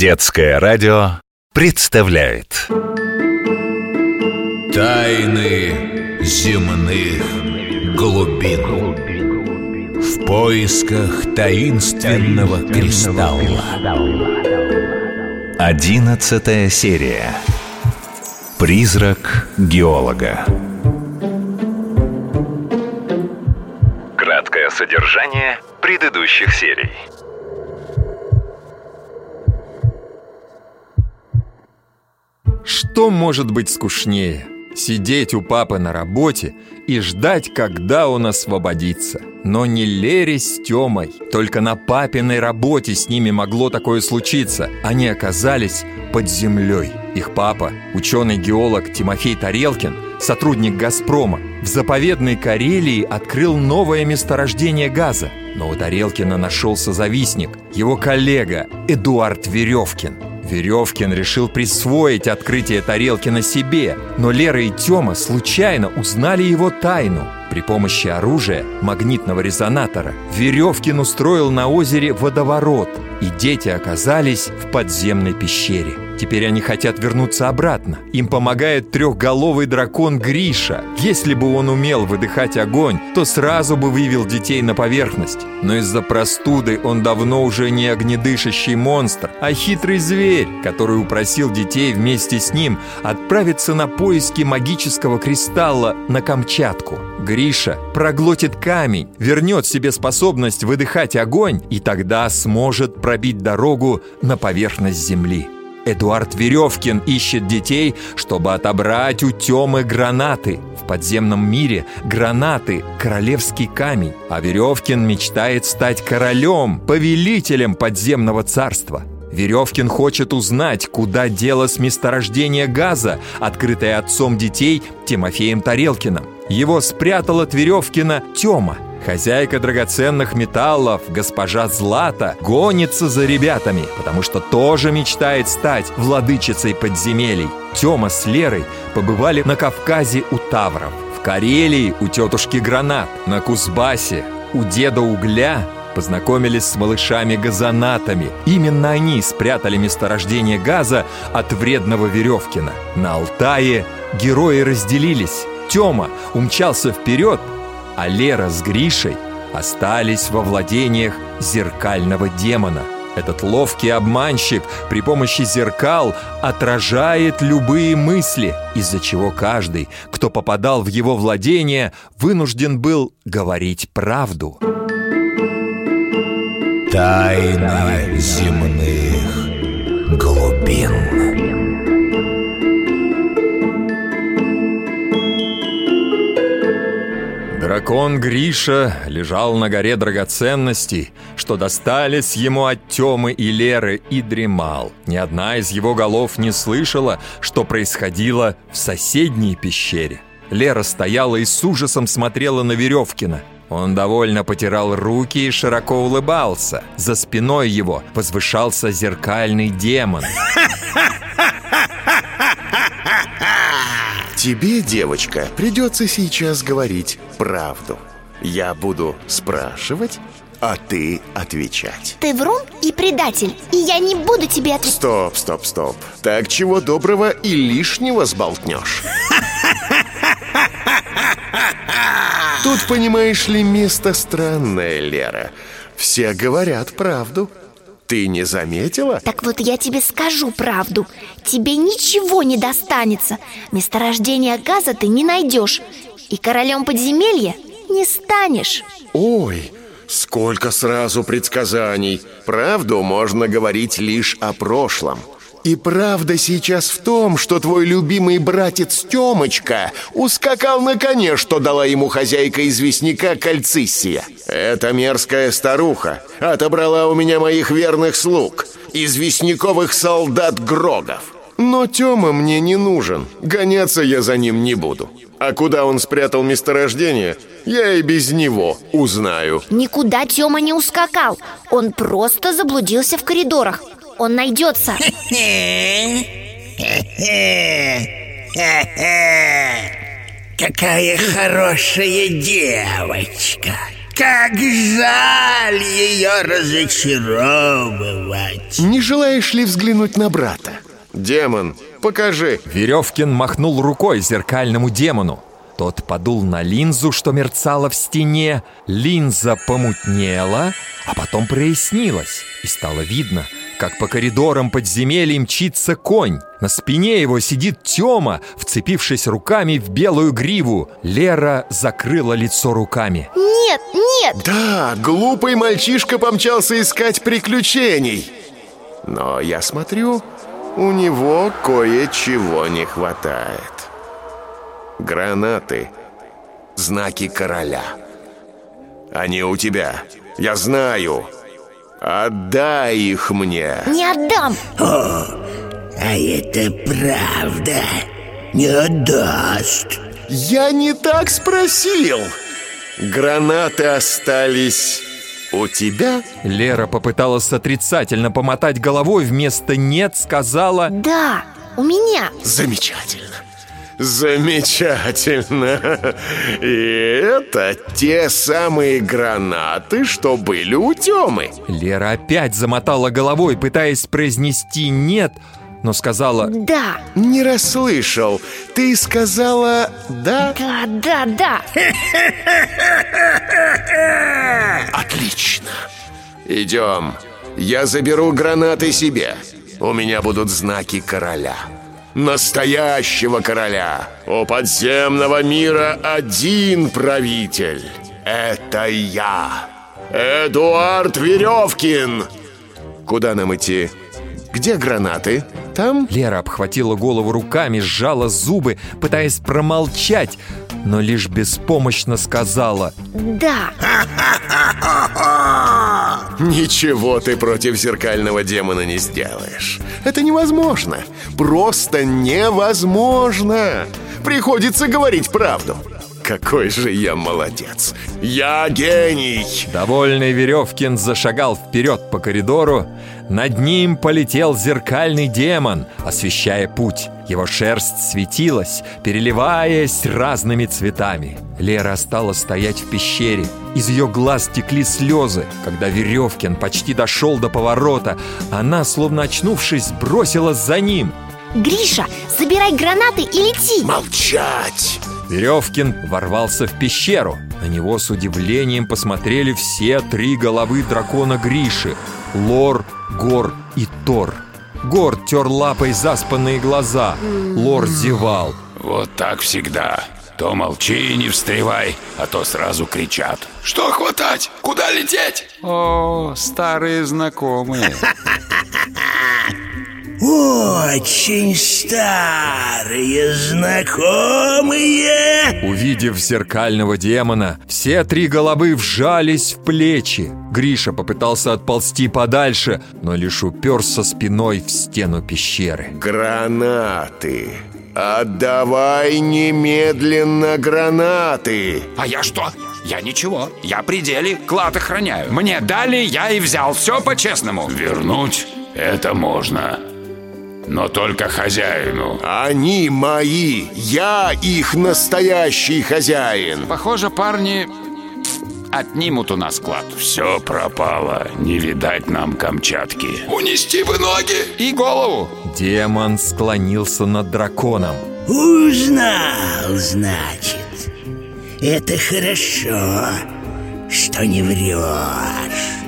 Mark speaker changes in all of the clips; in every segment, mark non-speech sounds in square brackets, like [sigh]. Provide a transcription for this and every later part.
Speaker 1: Детское радио представляет.
Speaker 2: Тайны земных глубин. В поисках таинственного кристалла.
Speaker 1: Одиннадцатая серия. Призрак геолога. Краткое содержание предыдущих серий
Speaker 3: Что может быть скучнее? Сидеть у папы на работе и ждать, когда он освободится. Но не Лере с Тёмой. Только на папиной работе с ними могло такое случиться. Они оказались под землей. Их папа, ученый-геолог Тимофей Тарелкин, сотрудник «Газпрома», в заповедной Карелии открыл новое месторождение газа. Но у Тарелкина нашелся завистник, его коллега Эдуард Веревкин – Веревкин решил присвоить открытие тарелки на себе, но Лера и Тёма случайно узнали его тайну. При помощи оружия, магнитного резонатора, Веревкин устроил на озере водоворот, и дети оказались в подземной пещере. Теперь они хотят вернуться обратно. Им помогает трехголовый дракон Гриша. Если бы он умел выдыхать огонь, то сразу бы вывел детей на поверхность. Но из-за простуды он давно уже не огнедышащий монстр, а хитрый зверь, который упросил детей вместе с ним отправиться на поиски магического кристалла на Камчатку. Гриша проглотит камень, вернет себе способность выдыхать огонь и тогда сможет пробить дорогу на поверхность земли. Эдуард Веревкин ищет детей, чтобы отобрать у Темы гранаты. В подземном мире гранаты – королевский камень, а Веревкин мечтает стать королем, повелителем подземного царства. Веревкин хочет узнать, куда делось месторождение газа, открытое отцом детей Тимофеем Тарелкиным. Его спрятал от Веревкина Тёма – Хозяйка драгоценных металлов, госпожа Злата, гонится за ребятами, потому что тоже мечтает стать владычицей подземелий. Тёма с Лерой побывали на Кавказе у Тавров, в Карелии у тетушки Гранат, на Кузбассе у деда Угля познакомились с малышами-газонатами. Именно они спрятали месторождение газа от вредного Веревкина. На Алтае герои разделились. Тёма умчался вперед, а Лера с Гришей остались во владениях зеркального демона. Этот ловкий обманщик при помощи зеркал отражает любые мысли, из-за чего каждый, кто попадал в его владение, вынужден был говорить правду.
Speaker 2: Тайны земных глубин
Speaker 3: Дракон Гриша лежал на горе драгоценностей, что достались ему от Темы и Леры, и дремал. Ни одна из его голов не слышала, что происходило в соседней пещере. Лера стояла и с ужасом смотрела на Веревкина. Он довольно потирал руки и широко улыбался. За спиной его возвышался зеркальный демон. [laughs]
Speaker 4: Тебе, девочка, придется сейчас говорить правду. Я буду спрашивать, а ты отвечать.
Speaker 5: Ты врун и предатель, и я не буду тебе отвечать.
Speaker 4: Стоп, стоп, стоп. Так чего доброго и лишнего сболтнешь. Тут, понимаешь ли, место странное, Лера. Все говорят правду. Ты не заметила?
Speaker 5: Так вот я тебе скажу правду. Тебе ничего не достанется. Месторождение газа ты не найдешь. И королем подземелья не станешь.
Speaker 4: Ой, сколько сразу предсказаний. Правду можно говорить лишь о прошлом и правда сейчас в том, что твой любимый братец Тёмочка ускакал на коне, что дала ему хозяйка известняка Кальциссия. Эта мерзкая старуха отобрала у меня моих верных слуг, известняковых солдат Грогов. Но Тёма мне не нужен, гоняться я за ним не буду. А куда он спрятал месторождение, я и без него узнаю.
Speaker 5: Никуда Тёма не ускакал, он просто заблудился в коридорах он найдется
Speaker 6: Какая хорошая девочка Как жаль ее разочаровывать.
Speaker 4: Не желаешь ли взглянуть на брата? Демон, покажи.
Speaker 3: Веревкин махнул рукой зеркальному демону. Тот подул на линзу, что мерцала в стене. Линза помутнела, а потом прояснилась. И стало видно, как по коридорам подземелья мчится конь. На спине его сидит Тёма, вцепившись руками в белую гриву. Лера закрыла лицо руками.
Speaker 5: Нет, нет!
Speaker 4: Да, глупый мальчишка помчался искать приключений. Но я смотрю, у него кое-чего не хватает. Гранаты. Знаки короля. Они у тебя. Я знаю. Отдай их мне.
Speaker 5: Не отдам!
Speaker 6: А это правда. Не отдаст.
Speaker 4: Я не так спросил. Гранаты остались у тебя?
Speaker 3: Лера попыталась отрицательно помотать головой, вместо «нет» сказала
Speaker 5: Да, у меня
Speaker 4: Замечательно. Замечательно. И это те самые гранаты, что были у Тёмы.
Speaker 3: Лера опять замотала головой, пытаясь произнести «нет», но сказала
Speaker 5: Да,
Speaker 4: Не расслышал. Ты сказала «да»?
Speaker 5: да, да, да
Speaker 4: Отлично. Идем. Я заберу гранаты себе. У меня будут знаки короля. Настоящего короля. У подземного мира один правитель. Это я. Эдуард Веревкин. Куда нам идти? Где гранаты? Там?
Speaker 3: Лера обхватила голову руками, сжала зубы, пытаясь промолчать, но лишь беспомощно сказала
Speaker 5: Да, [laughs] [laughs]
Speaker 4: Ничего ты против зеркального демона не сделаешь. Это невозможно. Просто невозможно. Приходится говорить правду. Какой же я молодец. Я гений.
Speaker 3: Довольный Веревкин зашагал вперед по коридору. Над ним полетел зеркальный демон, освещая путь. Его шерсть светилась, переливаясь разными цветами. Лера стала стоять в пещере. Из ее глаз текли слезы. Когда Веревкин почти дошел до поворота, она, словно очнувшись, бросилась за ним.
Speaker 5: Гриша, забирай гранаты и лети
Speaker 4: Молчать.
Speaker 3: Веревкин ворвался в пещеру. На него с удивлением посмотрели все три головы дракона Гриши — Лор, Гор и Тор. Гор тер лапой заспанные глаза. Лор зевал.
Speaker 2: Вот так всегда. То молчи и не встревай, а то сразу кричат. Что хватать? Куда лететь?
Speaker 7: О, старые знакомые. [laughs]
Speaker 6: Очень старые знакомые.
Speaker 3: Увидев зеркального демона, все три головы вжались в плечи. Гриша попытался отползти подальше, но лишь уперся спиной в стену пещеры.
Speaker 4: Гранаты. Отдавай немедленно гранаты.
Speaker 7: А я что? Я ничего. Я при деле клад охраняю. Мне дали, я и взял. Все по-честному.
Speaker 2: Вернуть это можно. Но только хозяину.
Speaker 4: Они мои. Я их настоящий хозяин.
Speaker 7: Похоже, парни отнимут у нас клад.
Speaker 2: Все пропало. Не видать нам Камчатки. Унести бы ноги.
Speaker 7: И голову.
Speaker 3: Демон склонился над драконом.
Speaker 6: Узнал, значит. Это хорошо, что не врешь.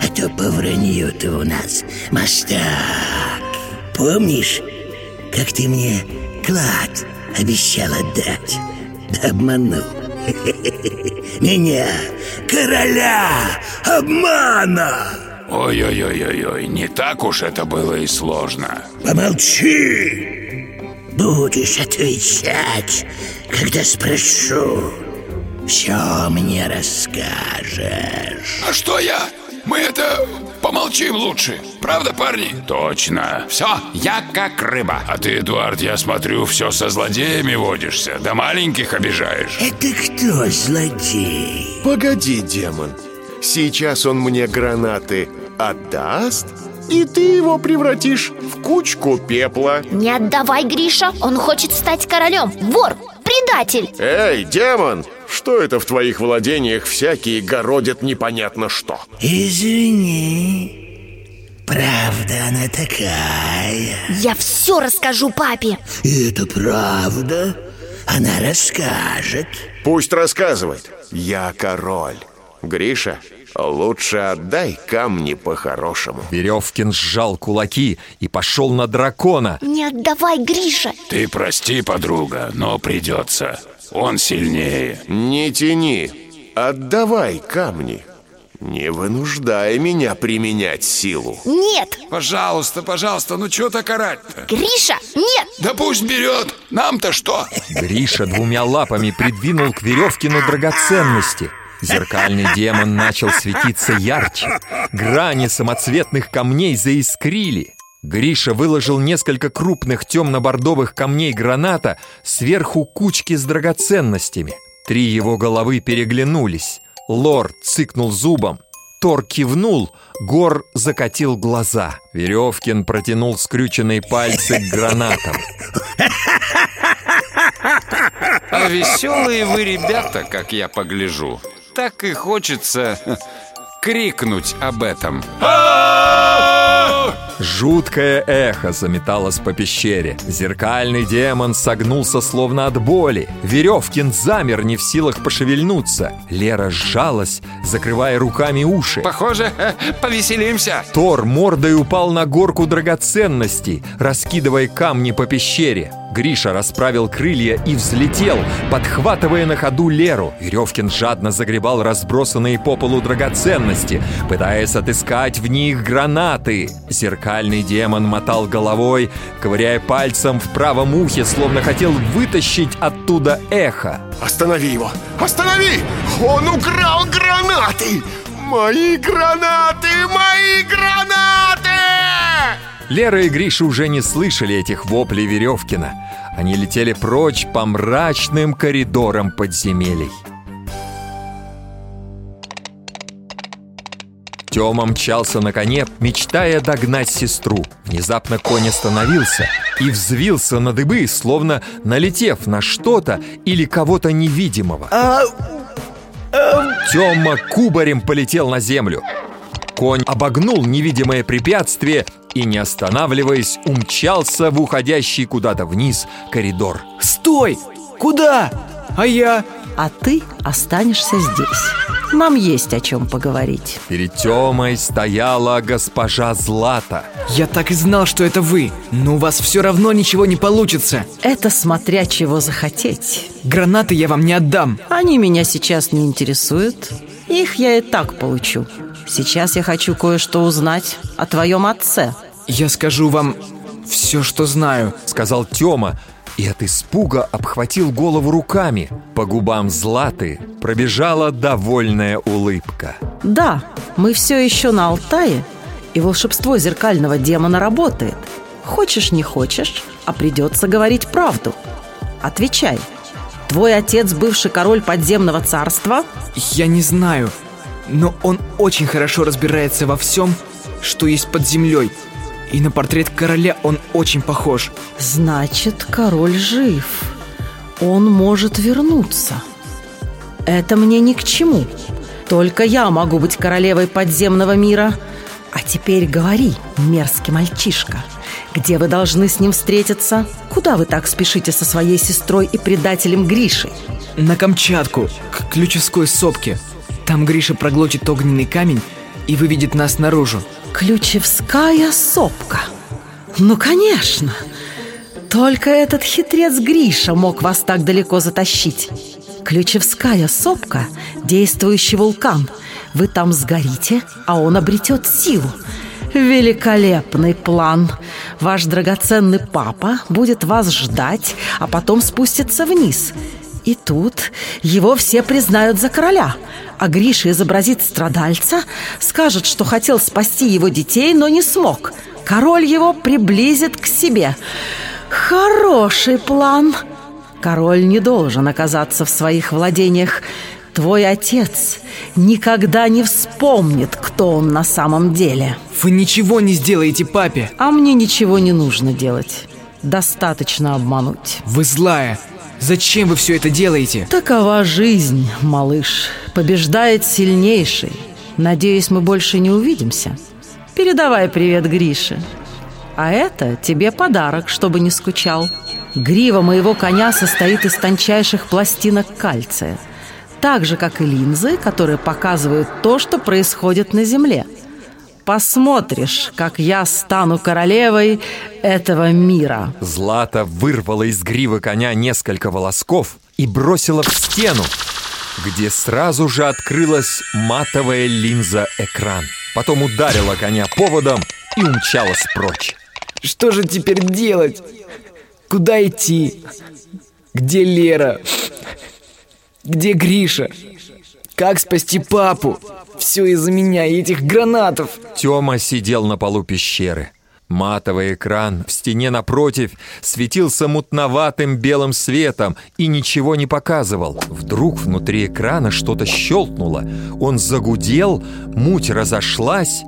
Speaker 6: А то по у нас мастак. Помнишь, как ты мне клад обещал отдать? Да обманул. [laughs] Меня, короля, обмана!
Speaker 2: Ой-ой-ой-ой-ой, не так уж это было и сложно.
Speaker 6: Помолчи! Будешь отвечать, когда спрошу. Все мне расскажешь.
Speaker 2: А что я? Мы это помолчим лучше. Правда, парни? Точно.
Speaker 7: Все, я как рыба.
Speaker 2: А ты, Эдуард, я смотрю, все со злодеями водишься, да маленьких обижаешь.
Speaker 6: Это кто злодей?
Speaker 4: Погоди, демон. Сейчас он мне гранаты отдаст, и ты его превратишь в кучку пепла.
Speaker 5: Не отдавай, Гриша, он хочет стать королем Вор, предатель
Speaker 4: Эй, демон, что это в твоих владениях всякие городят непонятно что.
Speaker 6: Извини, правда она такая.
Speaker 5: Я все расскажу папе
Speaker 6: И это правда. Она расскажет.
Speaker 4: Пусть рассказывает. Я король. Гриша, лучше отдай камни по-хорошему.
Speaker 3: Веревкин сжал кулаки и пошел на дракона.
Speaker 5: Не отдавай, Гриша
Speaker 2: Ты прости, подруга, но придется. Он сильнее.
Speaker 4: Не тяни, отдавай камни. Не вынуждай меня применять силу.
Speaker 5: Нет,
Speaker 2: Пожалуйста, пожалуйста, ну что так орать-то?
Speaker 5: Гриша, нет
Speaker 2: Да пусть берет. Нам-то что?
Speaker 3: Гриша двумя лапами придвинул к Веревкину драгоценности. Зеркальный демон начал светиться ярче. Грани самоцветных камней заискрили. Гриша выложил несколько крупных темно-бордовых камней граната сверху кучки с драгоценностями. Три его головы переглянулись. Лор цыкнул зубом. Тор кивнул, Гор закатил глаза. Веревкин протянул скрюченные пальцы к гранатам.
Speaker 7: А веселые вы ребята, как я погляжу. Так и хочется [laughs] крикнуть об этом.
Speaker 3: Жуткое эхо заметалось по пещере. Зеркальный демон согнулся словно от боли. Веревкин замер, не в силах пошевельнуться. Лера сжалась, закрывая руками уши.
Speaker 7: Похоже, повеселимся.
Speaker 3: Тор мордой упал на горку драгоценностей, раскидывая камни по пещере. Гриша расправил крылья и взлетел, подхватывая на ходу Леру. Веревкин жадно загребал разбросанные по полу драгоценности, пытаясь отыскать в них гранаты. Зеркальный демон мотал головой, ковыряя пальцем в правом ухе, словно хотел вытащить оттуда эхо.
Speaker 4: Останови его! Останови! Он украл гранаты! Мои гранаты! Мои гранаты!
Speaker 3: Лера и Гриша уже не слышали этих воплей Веревкина. Они летели прочь по мрачным коридорам подземелий. Тёма мчался на коне, мечтая догнать сестру. Внезапно конь остановился и взвился на дыбы, словно налетев на что-то или кого-то невидимого. Тёма кубарем полетел на землю. Конь обогнул невидимое препятствие и, не останавливаясь, умчался в уходящий куда-то вниз коридор.
Speaker 8: Стой! Куда? А я?
Speaker 9: А ты останешься здесь. Нам есть о чем поговорить.
Speaker 3: Перед Тёмой стояла госпожа Злата.
Speaker 8: Я так и знал, что это вы. Но у вас все равно ничего не получится.
Speaker 9: Это смотря чего захотеть.
Speaker 8: Гранаты я вам не отдам.
Speaker 9: Они меня сейчас не интересуют. Их я и так получу. Сейчас я хочу кое-что узнать о твоем отце.
Speaker 8: Я скажу вам все, что знаю.
Speaker 3: Сказал Тёма и от испуга обхватил голову руками. По губам Златы пробежала довольная улыбка.
Speaker 9: Да, мы все еще на Алтае, и волшебство зеркального демона работает. Хочешь, не хочешь, а придется говорить правду. Отвечай. Твой отец бывший король подземного царства?
Speaker 8: Я не знаю, но он очень хорошо разбирается во всем, что есть под землей. И на портрет короля он очень похож.
Speaker 9: Значит, король жив. Он может вернуться. Это мне ни к чему. Только я могу быть королевой подземного мира. А теперь говори, мерзкий мальчишка. Где вы должны с ним встретиться? Куда вы так спешите со своей сестрой и предателем Гришей?
Speaker 8: На Камчатку, к Ключевской сопке. Там Гриша проглотит огненный камень и выведет нас наружу.
Speaker 9: Ключевская сопка. Ну, конечно. Только этот хитрец Гриша мог вас так далеко затащить. Ключевская сопка – действующий вулкан. Вы там сгорите, а он обретет силу. Великолепный план. Ваш драгоценный папа будет вас ждать, а потом спустится вниз. И тут его все признают за короля. А Гриша изобразит страдальца, скажет, что хотел спасти его детей, но не смог. Король его приблизит к себе. Хороший план. Король не должен оказаться в своих владениях. Твой отец никогда не вспомнит, кто он на самом деле.
Speaker 8: Вы ничего не сделаете папе.
Speaker 9: А мне ничего не нужно делать. Достаточно обмануть.
Speaker 8: Вы злая. Зачем вы все это делаете?
Speaker 9: Такова жизнь, малыш. Побеждает сильнейший. Надеюсь, мы больше не увидимся. Передавай привет Грише. А это тебе подарок, чтобы не скучал. Грива моего коня состоит из тончайших пластинок кальция. Так же, как и линзы, которые показывают то, что происходит на Земле. Посмотришь, как я стану королевой этого мира.
Speaker 3: Злата вырвала из гривы коня несколько волосков и бросила в стену, где сразу же открылась матовая линза-экран. Потом ударила коня поводом и умчалась прочь.
Speaker 8: Что же теперь делать? Куда идти? Где Лера? Где Гриша? Как спасти папу? Все из-за меня и этих гранатов.
Speaker 3: Тёма сидел на полу пещеры. Матовый экран в стене напротив светился мутноватым белым светом и ничего не показывал. Вдруг внутри экрана что-то щелкнуло. Он загудел, муть разошлась.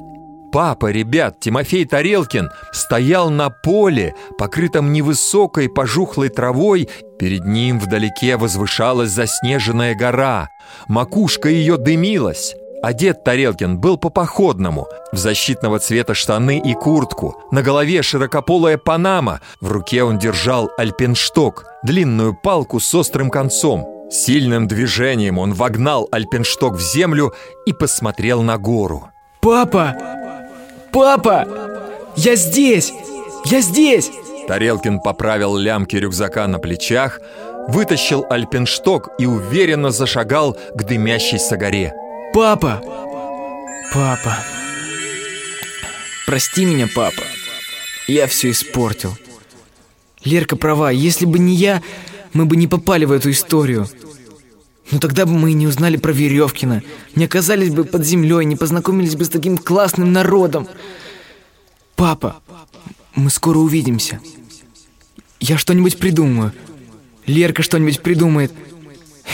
Speaker 3: Папа, ребят, Тимофей Тарелкин, стоял на поле, покрытом невысокой пожухлой травой. Перед ним вдалеке возвышалась заснеженная гора. Макушка ее дымилась. Одет Тарелкин был по-походному, в защитного цвета штаны и куртку, на голове широкополая панама, в руке он держал альпеншток, длинную палку с острым концом. Сильным движением он вогнал альпеншток в землю и посмотрел на гору.
Speaker 8: Папа! Папа! Я здесь! Я здесь!
Speaker 3: Тарелкин поправил лямки рюкзака на плечах, вытащил альпеншток и уверенно зашагал к дымящейся горе.
Speaker 8: Папа! Папа! Прости меня, папа. Я все испортил. Лерка права, если бы не я, мы бы не попали в эту историю. Но тогда бы мы и не узнали про Веревкина, не оказались бы под землей, не познакомились бы с таким классным народом. Папа, мы скоро увидимся. Я что-нибудь придумаю. Лерка что-нибудь придумает.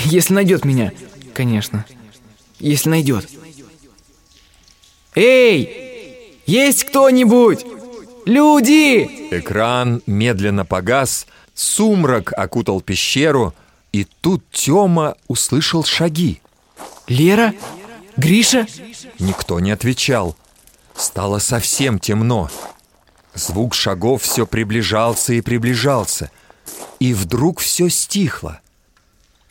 Speaker 8: Если найдет меня, конечно. Если найдет. Эй! Есть кто-нибудь? Люди!
Speaker 3: Экран медленно погас, сумрак окутал пещеру, и тут Тёма услышал шаги.
Speaker 8: Лера? Гриша?
Speaker 3: Никто не отвечал. Стало совсем темно. Звук шагов все приближался и приближался. И вдруг все стихло.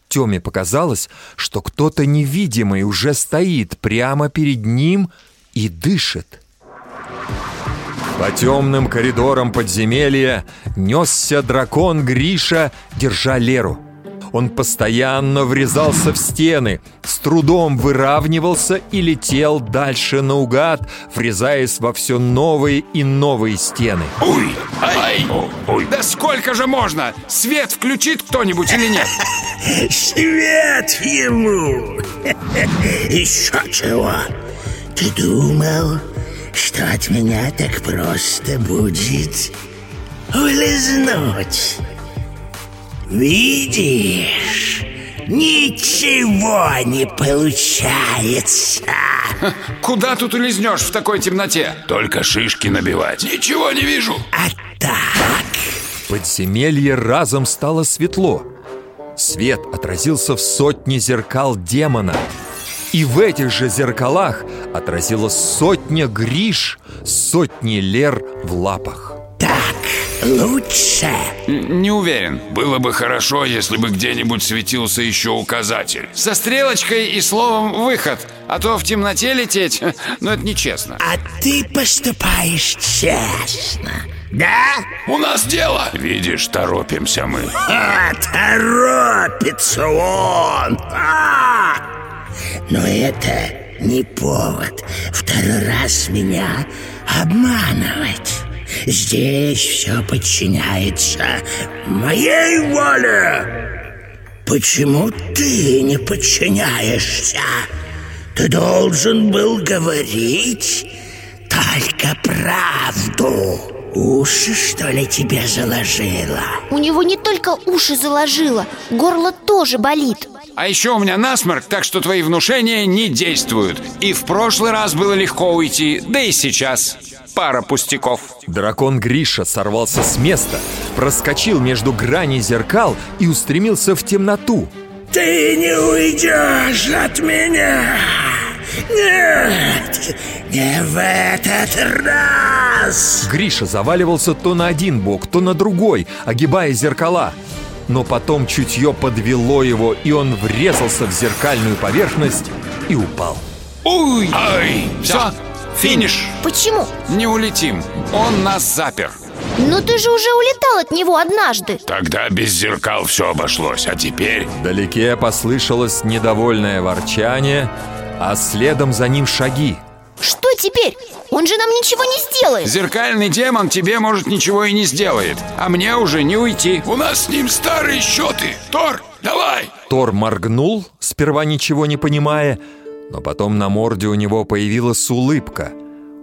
Speaker 3: Тёме показалось, что кто-то невидимый уже стоит прямо перед ним и дышит. По темным коридорам подземелья несся дракон Гриша, держа Леру. Он постоянно врезался в стены, с трудом выравнивался и летел дальше наугад, врезаясь во все новые и новые стены.
Speaker 2: Ой, ай, ой. Да сколько же можно? Свет включит кто-нибудь или нет?
Speaker 6: Свет ему! Еще чего? Ты думал, что от меня так просто будет улизнуть? Видишь, ничего не получается. [laughs]
Speaker 2: Куда тут улизнешь в такой темноте? Только шишки набивать. Ничего не вижу.
Speaker 6: А так,
Speaker 3: подземелье разом стало светло. Свет отразился в сотне зеркал демона. И в этих же зеркалах отразилась сотня Гриш, сотни Лер в лапах.
Speaker 6: так лучше.
Speaker 2: Не уверен. Было бы хорошо, если бы где-нибудь светился еще указатель. Со стрелочкой и словом «выход». А то в темноте лететь, [laughs] ну это нечестно.
Speaker 6: А ты поступаешь честно, да?
Speaker 2: У нас дело. Видишь, торопимся мы.
Speaker 6: А, торопится он. А! Но это не повод второй раз меня обманывать. Здесь все подчиняется моей воле. Почему ты не подчиняешься? Ты должен был говорить только правду. Уши, что ли, тебе заложило?
Speaker 5: У него не только уши заложило, горло тоже болит.
Speaker 2: А еще у меня насморк, так что твои внушения не действуют. И в прошлый раз было легко уйти, да и сейчас. Пара пустяков.
Speaker 3: Дракон Гриша сорвался с места, проскочил между граней зеркал и устремился в темноту.
Speaker 6: Ты не уйдешь от меня! Нет, не в этот раз!
Speaker 3: Гриша заваливался то на один бок, то на другой, огибая зеркала. Но потом чутье подвело его, и он врезался в зеркальную поверхность и упал.
Speaker 2: Уй! Ай! Все, финиш!
Speaker 5: Почему?
Speaker 2: Не улетим, он нас запер
Speaker 5: Но ты же уже улетал от него однажды
Speaker 2: Тогда без зеркал все обошлось, а теперь...
Speaker 3: Вдалеке послышалось недовольное ворчание, а следом за ним шаги.
Speaker 5: Что теперь? Он же нам ничего не сделает
Speaker 2: Зеркальный демон тебе, может, ничего и не сделает А мне уже не уйти
Speaker 10: У нас с ним старые счеты Тор, давай
Speaker 3: Тор моргнул, сперва ничего не понимая Но потом на морде у него появилась улыбка.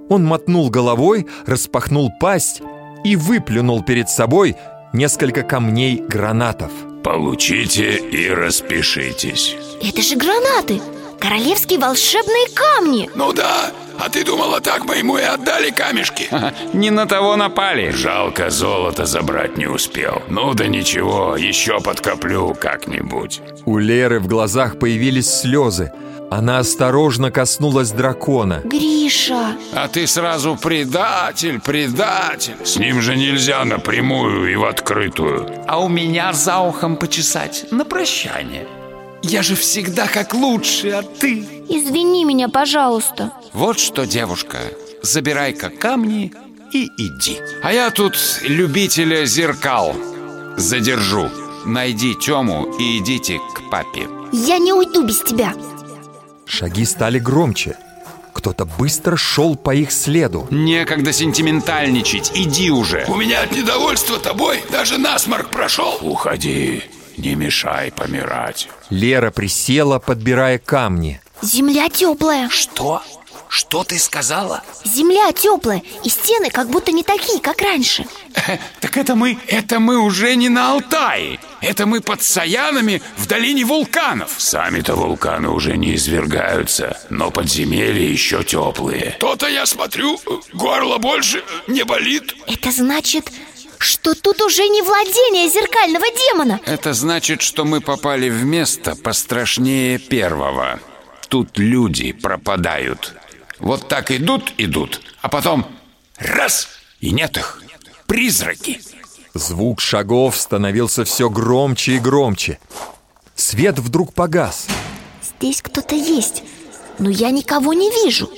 Speaker 3: Он мотнул головой, распахнул пасть И выплюнул перед собой несколько камней гранатов.
Speaker 10: Получите и распишитесь.
Speaker 5: Это же гранаты! Королевские волшебные камни!
Speaker 10: Ну да, а ты думала, так мы ему и отдали камешки?
Speaker 2: Не на того напали.
Speaker 10: Жалко, золото забрать не успел. Ну да ничего, еще подкоплю как-нибудь.
Speaker 3: У Леры в глазах появились слезы Она осторожно коснулась дракона.
Speaker 5: Гриша.
Speaker 2: А ты сразу предатель, предатель.
Speaker 10: С ним же нельзя напрямую и в открытую.
Speaker 2: А у меня за ухом почесать на прощание. Я же всегда как лучше, а ты...
Speaker 5: Извини меня, пожалуйста.
Speaker 2: Вот что, девушка, забирай-ка камни и иди. А я тут любителя зеркал задержу. Найди Тему и идите к папе.
Speaker 5: Я не уйду без тебя
Speaker 3: Шаги стали громче. Кто-то быстро шел по их следу.
Speaker 2: Некогда сентиментальничать, иди уже.
Speaker 10: У меня от недовольства тобой даже насморк прошел. Уходи, не мешай помирать.
Speaker 3: Лера присела, подбирая камни.
Speaker 5: Земля теплая.
Speaker 2: Что? Что ты сказала?
Speaker 5: Земля теплая И стены как будто не такие, как раньше.
Speaker 2: Так это мы, это мы уже не на Алтае. Это мы под Саянами в долине вулканов.
Speaker 10: Сами-то вулканы уже не извергаются Но подземелья еще теплые То-то я смотрю, горло больше не болит.
Speaker 5: Это значит, что тут уже не владение зеркального демона.
Speaker 2: Это значит, что мы попали в место пострашнее первого. Тут люди пропадают Вот так идут, идут А потом раз, и нет их. Призраки.
Speaker 3: Звук шагов становился все громче и громче. Свет вдруг погас.
Speaker 5: Здесь кто-то есть Но я никого не вижу.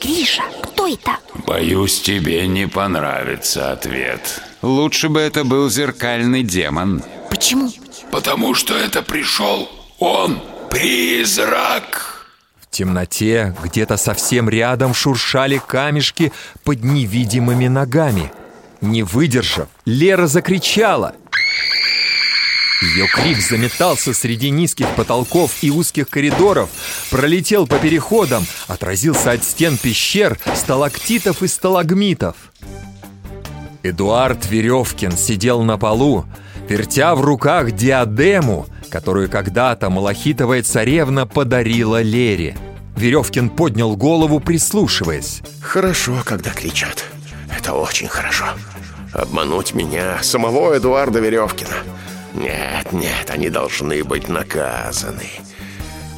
Speaker 5: Гриша, кто это?
Speaker 10: Боюсь, тебе не понравится ответ.
Speaker 2: Лучше бы это был зеркальный демон.
Speaker 5: Почему?
Speaker 10: Потому что это пришел он, призрак
Speaker 3: темноте где-то совсем рядом шуршали камешки под невидимыми ногами Не выдержав, Лера закричала ее крик заметался среди низких потолков и узких коридоров, пролетел по переходам, отразился от стен пещер, сталактитов и сталагмитов. Эдуард Веревкин сидел на полу, вертя в руках диадему, которую когда-то малахитовая царевна подарила Лере. Веревкин поднял голову, прислушиваясь.
Speaker 4: Хорошо, когда кричат. Это очень хорошо. Обмануть меня, самого Эдуарда Веревкина. Нет, нет, они должны быть наказаны.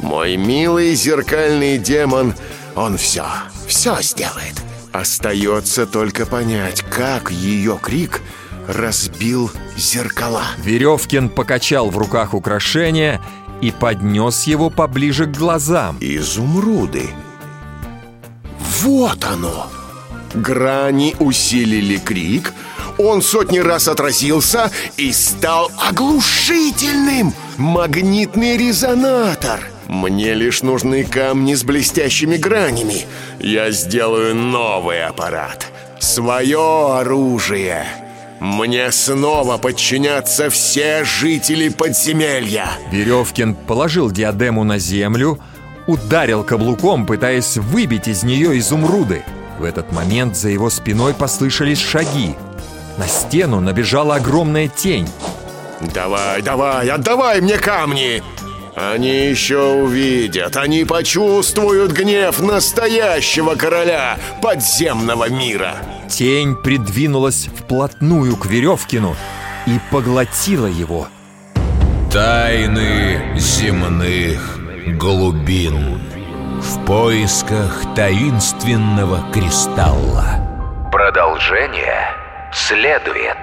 Speaker 4: Мой милый зеркальный демон, он все, все сделает. Остается только понять, как ее крик разбил зеркала.
Speaker 3: Веревкин покачал в руках украшение и поднес его поближе к глазам.
Speaker 4: Изумруды. Вот оно! Грани усилили крик, он сотни раз отразился и стал оглушительным. Магнитный резонатор. Мне лишь нужны камни с блестящими гранями. Я сделаю новый аппарат. Свое оружие. Мне снова подчинятся все жители подземелья.
Speaker 3: Веревкин положил диадему на землю, ударил каблуком, пытаясь выбить из нее изумруды. В этот момент за его спиной послышались шаги. На стену набежала огромная тень.
Speaker 4: Давай, давай, отдавай мне камни! Они еще увидят, они почувствуют гнев настоящего короля подземного мира.
Speaker 3: Тень придвинулась вплотную к Веревкину и поглотила его.
Speaker 11: Тайны земных глубин в поисках таинственного кристалла.
Speaker 1: Продолжение следует.